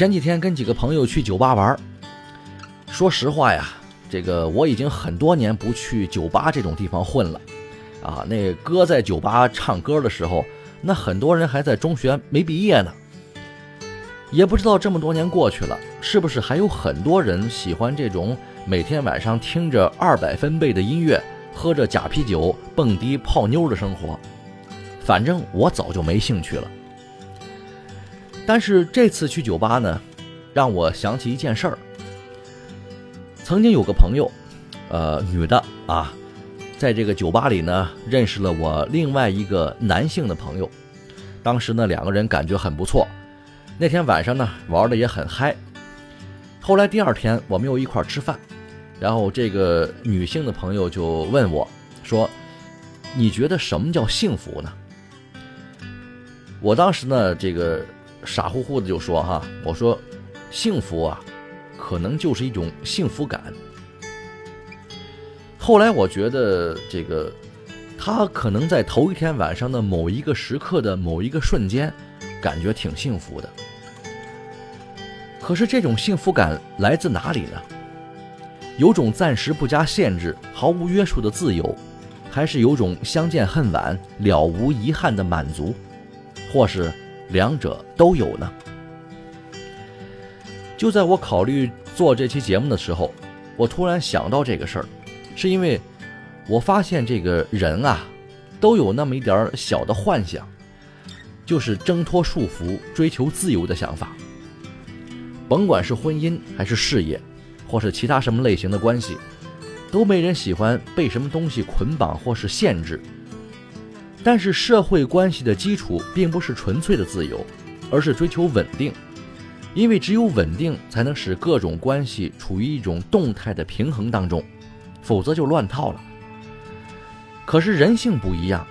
前几天跟几个朋友去酒吧玩，说实话呀，这个我已经很多年不去酒吧这种地方混了，啊，那哥在酒吧唱歌的时候，那很多人还在中学没毕业呢。也不知道这么多年过去了，是不是还有很多人喜欢这种每天晚上听着二百分贝的音乐，喝着假啤酒蹦迪泡妞的生活？反正我早就没兴趣了。但是这次去酒吧呢，让我想起一件事儿。曾经有个朋友，呃，女的啊，在这个酒吧里呢，认识了我另外一个男性的朋友。当时呢，两个人感觉很不错。那天晚上呢，玩的也很嗨。后来第二天，我们又一块吃饭，然后这个女性的朋友就问我，说：“你觉得什么叫幸福呢？”我当时呢，这个傻乎乎的就说：“哈，我说，幸福啊，可能就是一种幸福感。”后来我觉得，这个他可能在头一天晚上的某一个时刻的某一个瞬间，感觉挺幸福的。可是这种幸福感来自哪里呢？有种暂时不加限制、毫无约束的自由，还是有种相见恨晚、了无遗憾的满足，或是两者都有呢？就在我考虑做这期节目的时候，我突然想到这个事儿，是因为我发现这个人啊，都有那么一点小的幻想，就是挣脱束缚、追求自由的想法。甭管是婚姻还是事业，或是其他什么类型的关系，都没人喜欢被什么东西捆绑或是限制。但是社会关系的基础并不是纯粹的自由，而是追求稳定，因为只有稳定才能使各种关系处于一种动态的平衡当中，否则就乱套了。可是人性不一样，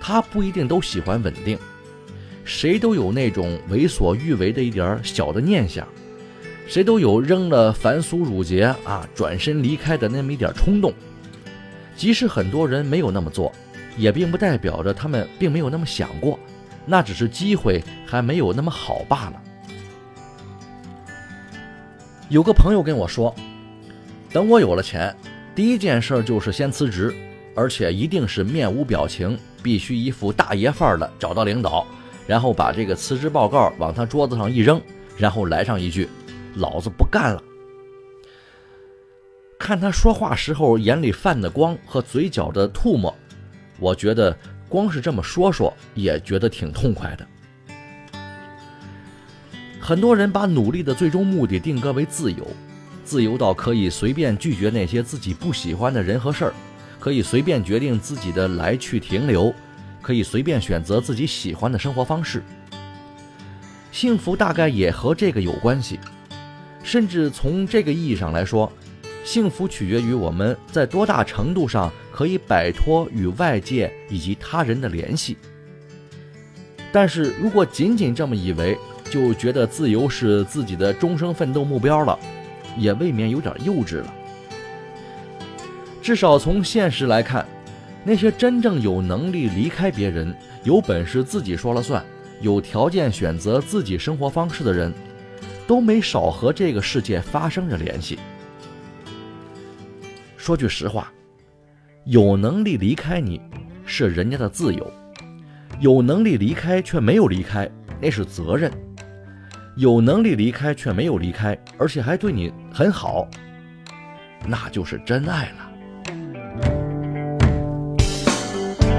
他不一定都喜欢稳定，谁都有那种为所欲为的一点小的念想。谁都有扔了凡俗辱节啊，转身离开的那么一点冲动。即使很多人没有那么做，也并不代表着他们并没有那么想过，那只是机会还没有那么好罢了。有个朋友跟我说，等我有了钱，第一件事就是先辞职，而且一定是面无表情，必须一副大爷范儿的找到领导，然后把这个辞职报告往他桌子上一扔，然后来上一句。老子不干了！看他说话时候眼里泛的光和嘴角的吐沫，我觉得光是这么说说也觉得挺痛快的。很多人把努力的最终目的定格为自由，自由到可以随便拒绝那些自己不喜欢的人和事儿，可以随便决定自己的来去停留，可以随便选择自己喜欢的生活方式。幸福大概也和这个有关系。甚至从这个意义上来说，幸福取决于我们在多大程度上可以摆脱与外界以及他人的联系。但是如果仅仅这么以为，就觉得自由是自己的终生奋斗目标了，也未免有点幼稚了。至少从现实来看，那些真正有能力离开别人、有本事自己说了算、有条件选择自己生活方式的人。都没少和这个世界发生着联系。说句实话，有能力离开你是人家的自由，有能力离开却没有离开，那是责任。有能力离开却没有离开，而且还对你很好，那就是真爱了。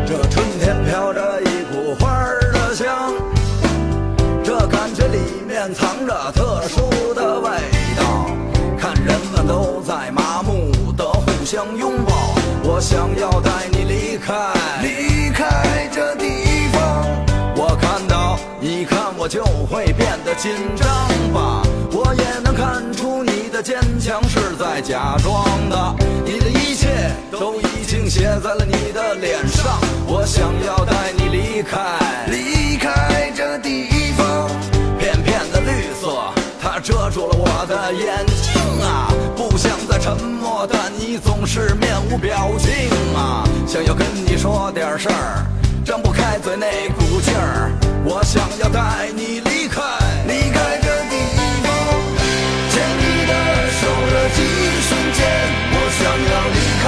这春天飘着一股花儿的香，这感觉里面藏着特殊的味道。看人们都在麻木的互相拥抱，我想要带你离开，离开这地方。我看到，你看我就会变得紧张吧。我也能看出你的坚强是在假装的，你的一切都已经写在了你的脸上。我想要带你离开，离开这地方。片片的绿色，它遮住了我的眼睛啊！现在沉默但你，总是面无表情啊！想要跟你说点事儿，张不开嘴那股劲儿。我想要带你离开，离开这地方，牵你的手的一瞬间，我想要离开，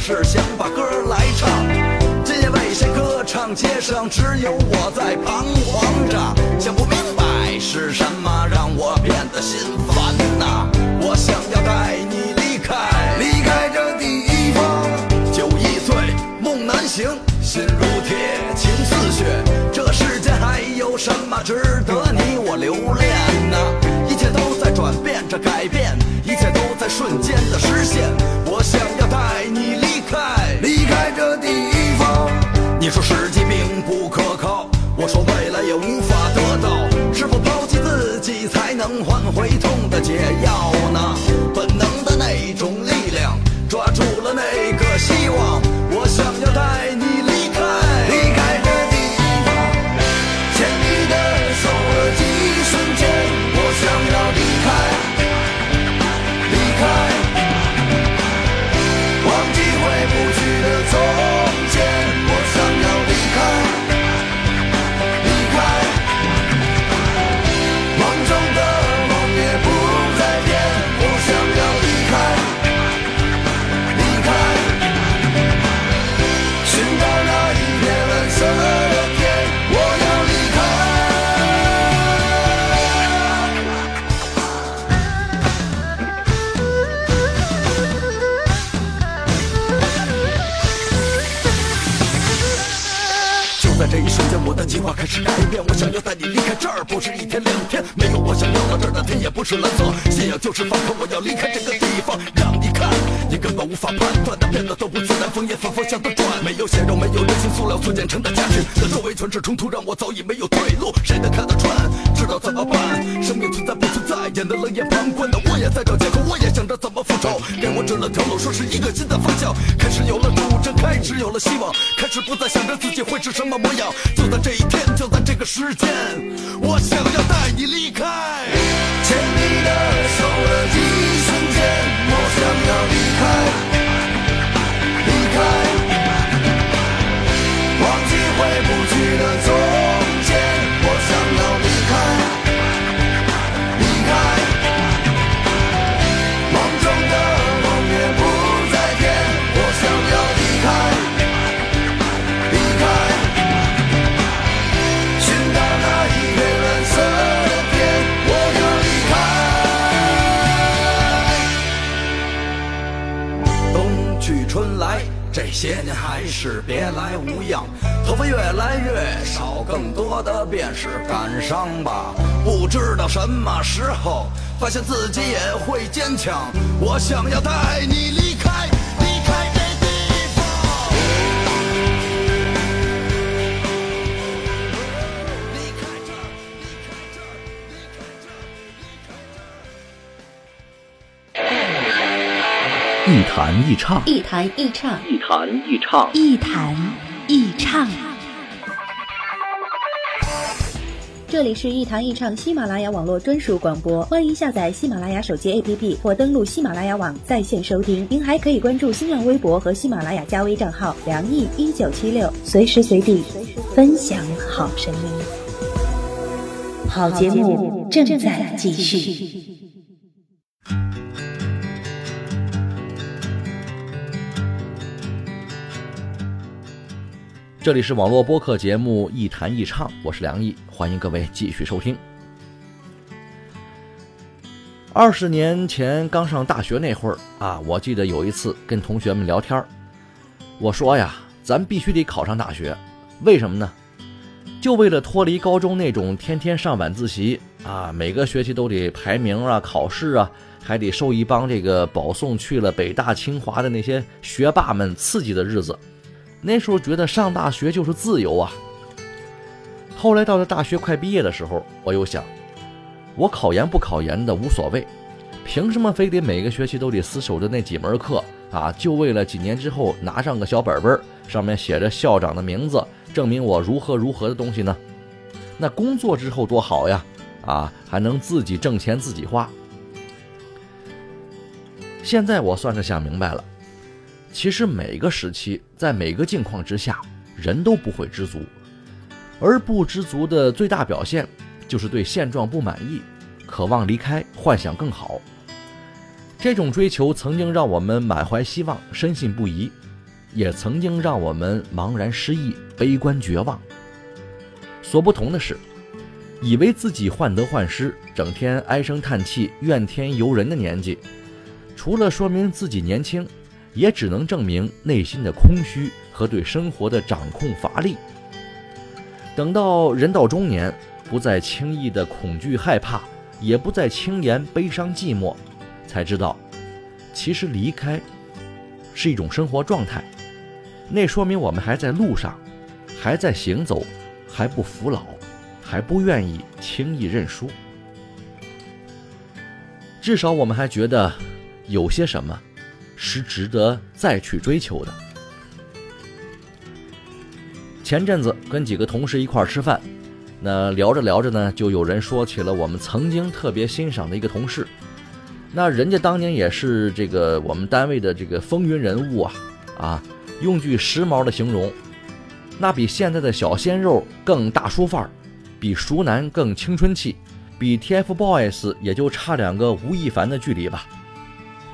是想把歌来唱。今夜为谁歌唱？街上只有我在彷徨着，想不明白是什么让我变得心烦呐、我想要带你离开，离开这地方。酒易醉，梦难醒，心如铁，情似血。这世间还有什么值得你我留恋呢？一切都在转变着改变，一切都在瞬间的实现。我想要带说时机并不可靠，我说未来也无法得到。是否抛弃自己才能换回痛的解药就是放空，我要离开这个地方，让你看，你根本无法判断但变得都不自然，风也反方向的转。没有血肉，没有人性塑料所建成的家具，但周围全是冲突，让我早已没有退路。谁能看得穿？知道怎么办？生命存在不演的冷眼旁观的，我也在找借口，我也想着怎么复仇。给我指了条路，说是一个新的方向，开始有了主张，开始有了希望，开始不再想着自己会是什么模样。就在这一天，就在这个时间，我想要带你离开，牵你的手的一瞬间，我想要离开，离开，忘记回不去的从是感伤吧。不知道什么时候发现自己也会坚强，我想要带你离开，离开这地方。离开这儿，离开这儿，离开这儿，离开这儿。一弹一唱，一弹一唱，一弹一唱，一弹一唱。这里是一堂一唱喜马拉雅网络专属广播，欢迎下载喜马拉雅手机 APP 或登录喜马拉雅网在线收听。您还可以关注新浪微博和喜马拉雅加微账号“梁毅一九七六”，随时随地分享好声音。好节目正在继续。这里是网络播客节目《一谈一唱》，我是梁毅，欢迎各位继续收听。二十年前刚上大学那会儿啊，我记得有一次跟同学们聊天我说呀，咱必须得考上大学，为什么呢？就为了脱离高中那种天天上晚自习啊，每个学期都得排名啊、考试啊，还得受一帮这个保送去了北大清华的那些学霸们刺激的日子。那时候觉得上大学就是自由啊。后来到了大学快毕业的时候，我又想，我考研不考研的无所谓，凭什么非得每个学期都得死守着那几门课啊？就为了几年之后拿上个小本本，上面写着校长的名字，证明我如何如何的东西呢？那工作之后多好呀，啊，还能自己挣钱自己花。现在我算是想明白了。其实每个时期，在每个境况之下，人都不会知足，而不知足的最大表现，就是对现状不满意，渴望离开，幻想更好。这种追求曾经让我们满怀希望，深信不疑，也曾经让我们茫然失意，悲观绝望。所不同的是，以为自己患得患失，整天唉声叹气、怨天尤人的年纪，除了说明自己年轻。也只能证明内心的空虚和对生活的掌控乏力。等到人到中年，不再轻易的恐惧害怕，也不再轻言悲伤寂寞，才知道，其实离开是一种生活状态。那说明我们还在路上，还在行走，还不服老，还不愿意轻易认输。至少我们还觉得有些什么。是值得再去追求的。前阵子跟几个同事一块儿吃饭，那聊着聊着呢，就有人说起了我们曾经特别欣赏的一个同事。那人家当年也是这个我们单位的这个风云人物啊啊！用句时髦的形容，那比现在的小鲜肉更大叔范儿，比熟男更青春气，比 TFBOYS 也就差两个吴亦凡的距离吧。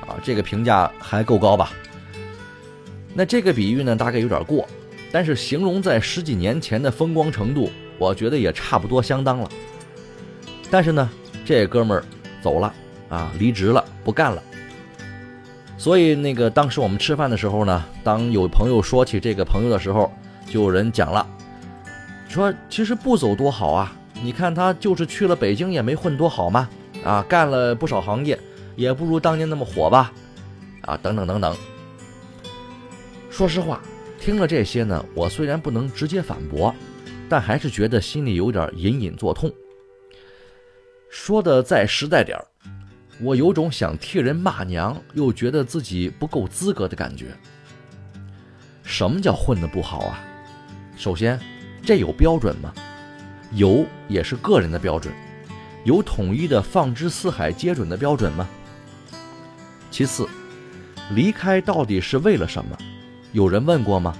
啊，这个评价还够高吧？那这个比喻呢，大概有点过，但是形容在十几年前的风光程度，我觉得也差不多相当了。但是呢，这哥们儿走了啊，离职了，不干了。所以那个当时我们吃饭的时候呢，当有朋友说起这个朋友的时候，就有人讲了，说其实不走多好啊，你看他就是去了北京也没混多好嘛，啊，干了不少行业。也不如当年那么火吧，啊，等等等等。说实话，听了这些呢，我虽然不能直接反驳，但还是觉得心里有点隐隐作痛。说的再实在点儿，我有种想替人骂娘，又觉得自己不够资格的感觉。什么叫混得不好啊？首先，这有标准吗？有也是个人的标准，有统一的放之四海皆准的标准吗？其次，离开到底是为了什么？有人问过吗？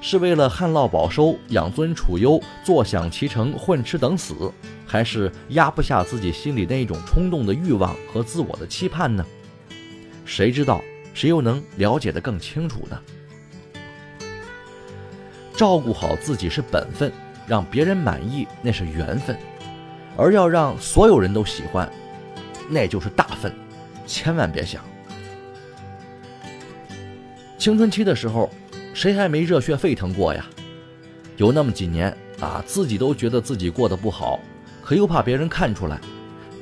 是为了旱涝保收、养尊处优、坐享其成、混吃等死，还是压不下自己心里那一种冲动的欲望和自我的期盼呢？谁知道？谁又能了解得更清楚呢？照顾好自己是本分，让别人满意那是缘分，而要让所有人都喜欢，那就是大分。千万别想。青春期的时候，谁还没热血沸腾过呀？有那么几年啊，自己都觉得自己过得不好，可又怕别人看出来，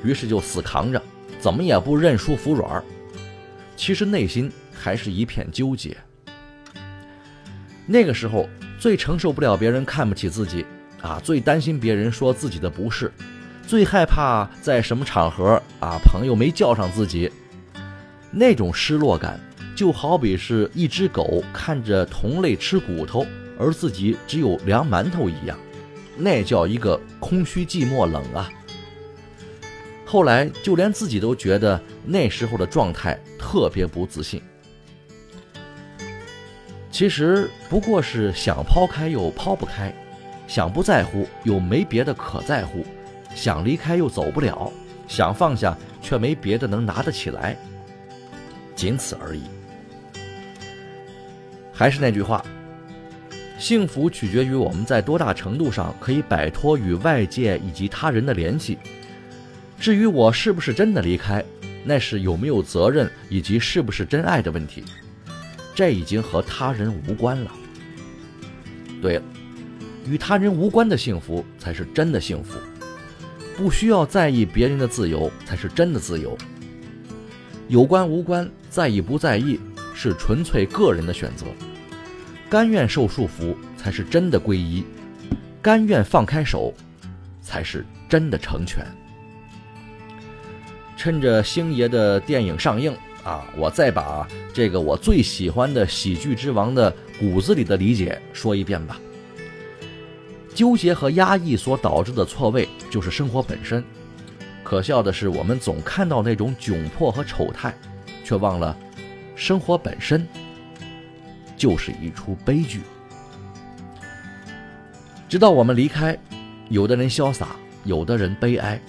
于是就死扛着，怎么也不认输服软。其实内心还是一片纠结。那个时候最承受不了别人看不起自己啊，最担心别人说自己的不是，最害怕在什么场合啊朋友没叫上自己，那种失落感。就好比是一只狗看着同类吃骨头，而自己只有凉馒头一样。那叫一个空虚、寂寞、冷啊。后来就连自己都觉得那时候的状态特别不自信。其实不过是想抛开又抛不开，想不在乎又没别的可在乎，想离开又走不了，想放下却没别的能拿得起来，仅此而已。还是那句话，幸福取决于我们在多大程度上可以摆脱与外界以及他人的联系。至于我是不是真的离开，那是有没有责任以及是不是真爱的问题。这已经和他人无关了。对了，与他人无关的幸福才是真的幸福，不需要在意别人的自由才是真的自由。有关无关，在意不在意，是纯粹个人的选择。甘愿受束缚才是真的皈依，甘愿放开手，才是真的成全。趁着星爷的电影上映。啊，我再把这个我最喜欢的喜剧之王的骨子里的理解说一遍吧。纠结和压抑所导致的错位，就是生活本身。可笑的是，我们总看到那种窘迫和丑态，却忘了，生活本身就是一出悲剧。直到我们离开，有的人潇洒，有的人悲哀，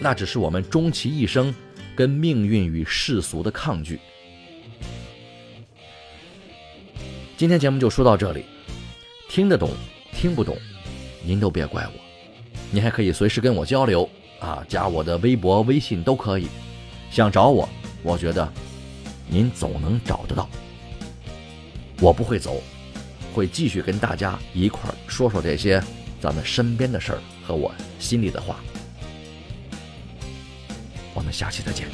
那只是我们终其一生。跟命运与世俗的抗拒。今天节目就说到这里，听得懂听不懂，您都别怪我。您还可以随时跟我交流啊，加我的微博、微信都可以。想找我，我觉得您总能找得到。我不会走，会继续跟大家一块儿说说这些咱们身边的事儿和我心里的话。我们下期再见。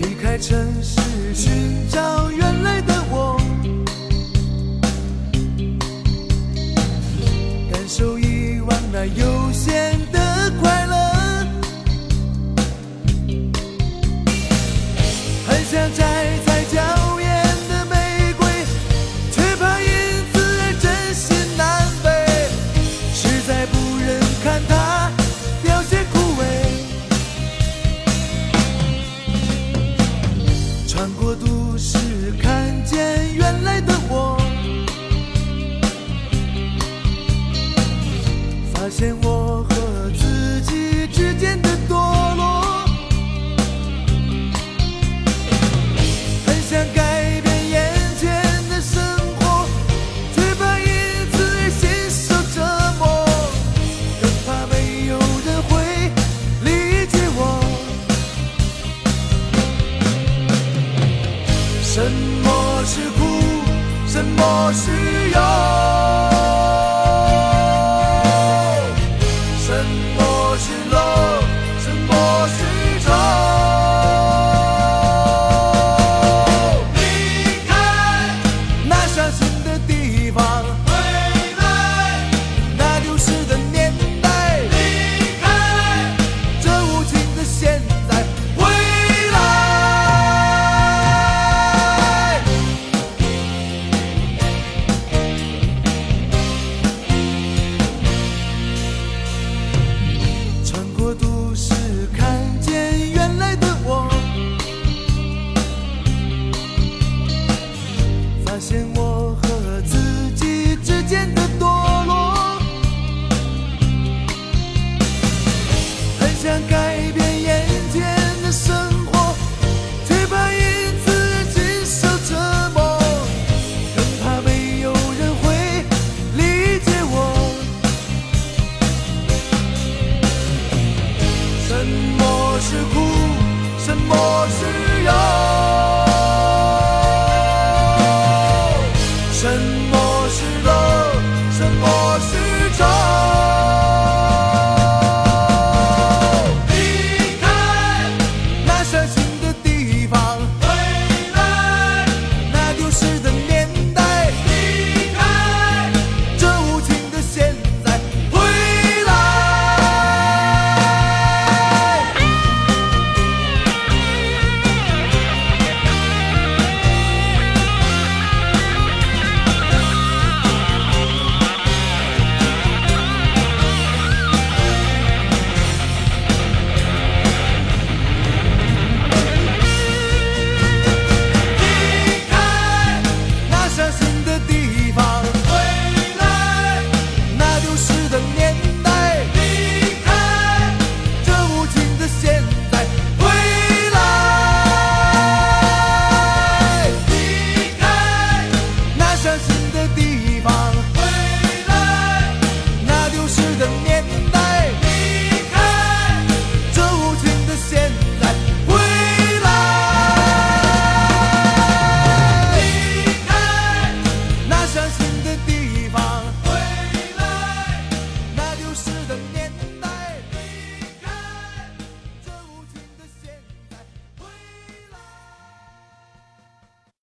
离开城市寻找原来的我，感受以往那悠闲。摘采娇艳的玫瑰，却怕因此而真心难背。实在不忍看它凋谢枯萎。穿过都市，看见原来的我。发现我。